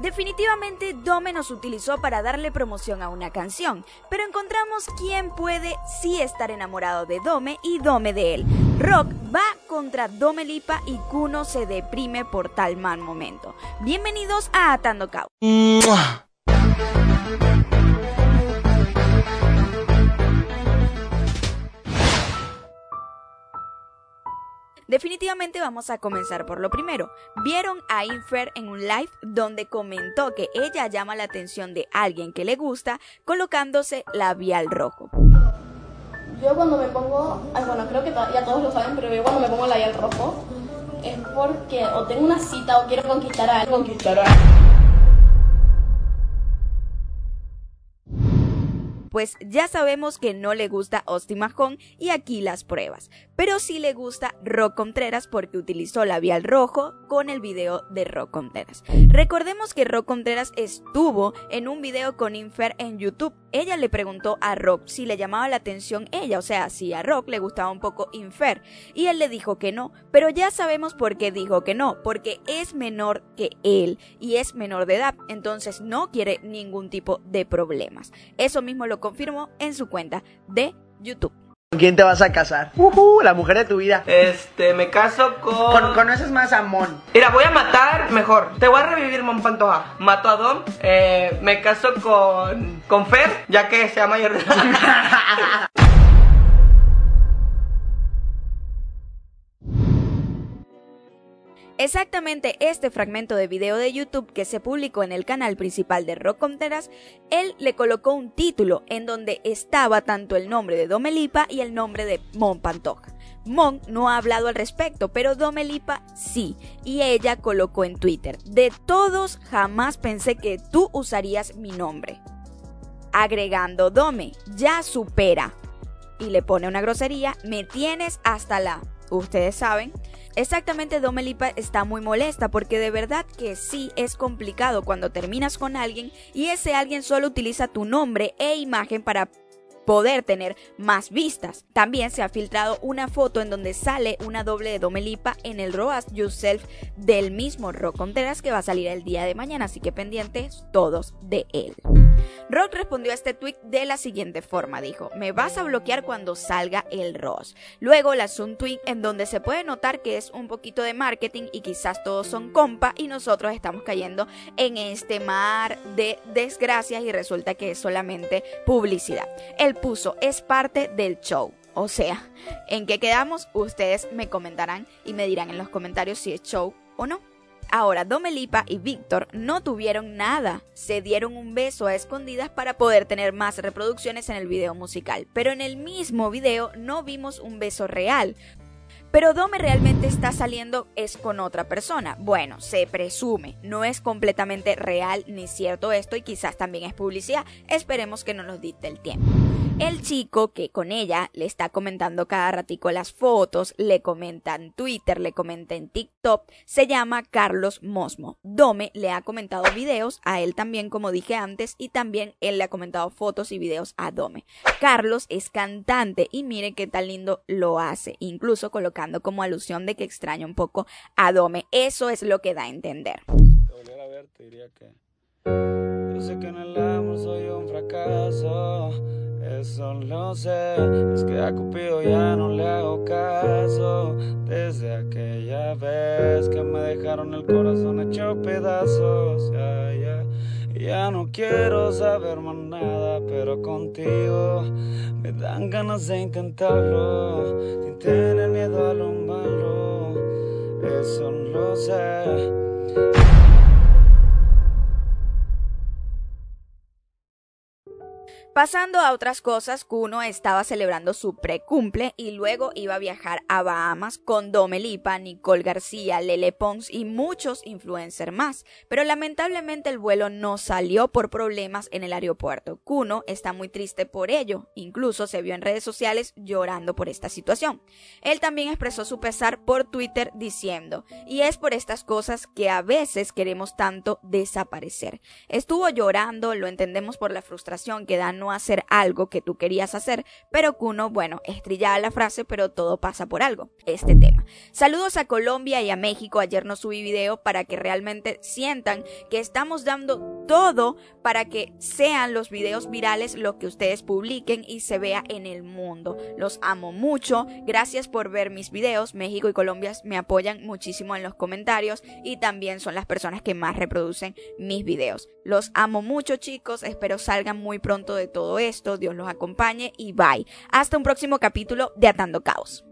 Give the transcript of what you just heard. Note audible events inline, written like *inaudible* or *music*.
Definitivamente Dome nos utilizó para darle promoción a una canción, pero encontramos quién puede sí estar enamorado de Dome y Dome de él. Rock va contra Dome Lipa y Kuno se deprime por tal mal momento. Bienvenidos a Atando Cabo. Definitivamente vamos a comenzar por lo primero. Vieron a Infer en un live donde comentó que ella llama la atención de alguien que le gusta colocándose labial rojo. Yo cuando me pongo, bueno, creo que ya todos lo saben, pero yo cuando me pongo labial rojo es porque o tengo una cita o quiero conquistar a alguien. Conquistar a pues ya sabemos que no le gusta Austin Mahon y aquí las pruebas, pero sí le gusta Rock Contreras porque utilizó labial rojo con el video de Rock Contreras. Recordemos que Rock Contreras estuvo en un video con Infer en YouTube. Ella le preguntó a Rock si le llamaba la atención ella, o sea, si a Rock le gustaba un poco Infer, y él le dijo que no, pero ya sabemos por qué dijo que no, porque es menor que él y es menor de edad, entonces no quiere ningún tipo de problemas. Eso mismo lo confirmó en su cuenta de YouTube. ¿Con quién te vas a casar? Uh, la mujer de tu vida. Este, me caso con... ¿Conoces más a Mon? Mira, voy a matar mejor. Te voy a revivir Mon Pantoja. Mato a Don. Eh, me caso con... Con Fer, ya que sea mayor de edad. *laughs* Exactamente este fragmento de video de YouTube que se publicó en el canal principal de Rock Conteras, él le colocó un título en donde estaba tanto el nombre de Domelipa y el nombre de Mon Pantoja. Mon no ha hablado al respecto, pero Domelipa sí, y ella colocó en Twitter, de todos jamás pensé que tú usarías mi nombre. Agregando Dome, ya supera. Y le pone una grosería, me tienes hasta la... Ustedes saben, Exactamente, Domelipa está muy molesta porque de verdad que sí es complicado cuando terminas con alguien y ese alguien solo utiliza tu nombre e imagen para poder tener más vistas. También se ha filtrado una foto en donde sale una doble de Domelipa en el Roas Yourself del mismo Rock Contreras que va a salir el día de mañana, así que pendientes todos de él. Rock respondió a este tweet de la siguiente forma, dijo, me vas a bloquear cuando salga el Ross. Luego lanzó un tweet en donde se puede notar que es un poquito de marketing y quizás todos son compa y nosotros estamos cayendo en este mar de desgracias y resulta que es solamente publicidad. Él puso, es parte del show. O sea, ¿en qué quedamos? Ustedes me comentarán y me dirán en los comentarios si es show o no. Ahora, Domelipa y Víctor no tuvieron nada, se dieron un beso a escondidas para poder tener más reproducciones en el video musical, pero en el mismo video no vimos un beso real, pero Dome realmente está saliendo es con otra persona. Bueno, se presume, no es completamente real ni cierto esto y quizás también es publicidad. Esperemos que no nos dicte el tiempo. El chico que con ella le está comentando cada ratico las fotos, le comenta en Twitter, le comenta en TikTok, se llama Carlos Mosmo. Dome le ha comentado videos a él también, como dije antes, y también él le ha comentado fotos y videos a Dome. Carlos es cantante y mire qué tan lindo lo hace, incluso colocando como alusión de que extraña un poco a Dome. Eso es lo que da a entender. Yo sé que en el amor soy un fracaso eso lo sé, es que a Cupido ya no le hago caso. Desde aquella vez que me dejaron el corazón hecho pedazos, ya, ya. Ya no quiero saber más nada, pero contigo me dan ganas de intentarlo, sin tener miedo a lo malo. Eso lo sé. Pasando a otras cosas, Kuno estaba celebrando su precumple y luego iba a viajar a Bahamas con Domelipa, Nicole García, Lele Pons y muchos influencers más. Pero lamentablemente el vuelo no salió por problemas en el aeropuerto. Kuno está muy triste por ello, incluso se vio en redes sociales llorando por esta situación. Él también expresó su pesar por Twitter diciendo, y es por estas cosas que a veces queremos tanto desaparecer. Estuvo llorando, lo entendemos por la frustración que da no hacer algo que tú querías hacer, pero Kuno, bueno, estrillaba la frase, pero todo pasa por algo, este tema. Saludos a Colombia y a México, ayer no subí video para que realmente sientan que estamos dando todo para que sean los videos virales lo que ustedes publiquen y se vea en el mundo. Los amo mucho, gracias por ver mis videos, México y Colombia me apoyan muchísimo en los comentarios y también son las personas que más reproducen mis videos. Los amo mucho chicos, espero salgan muy pronto todo esto, Dios los acompañe y bye. Hasta un próximo capítulo de Atando Caos.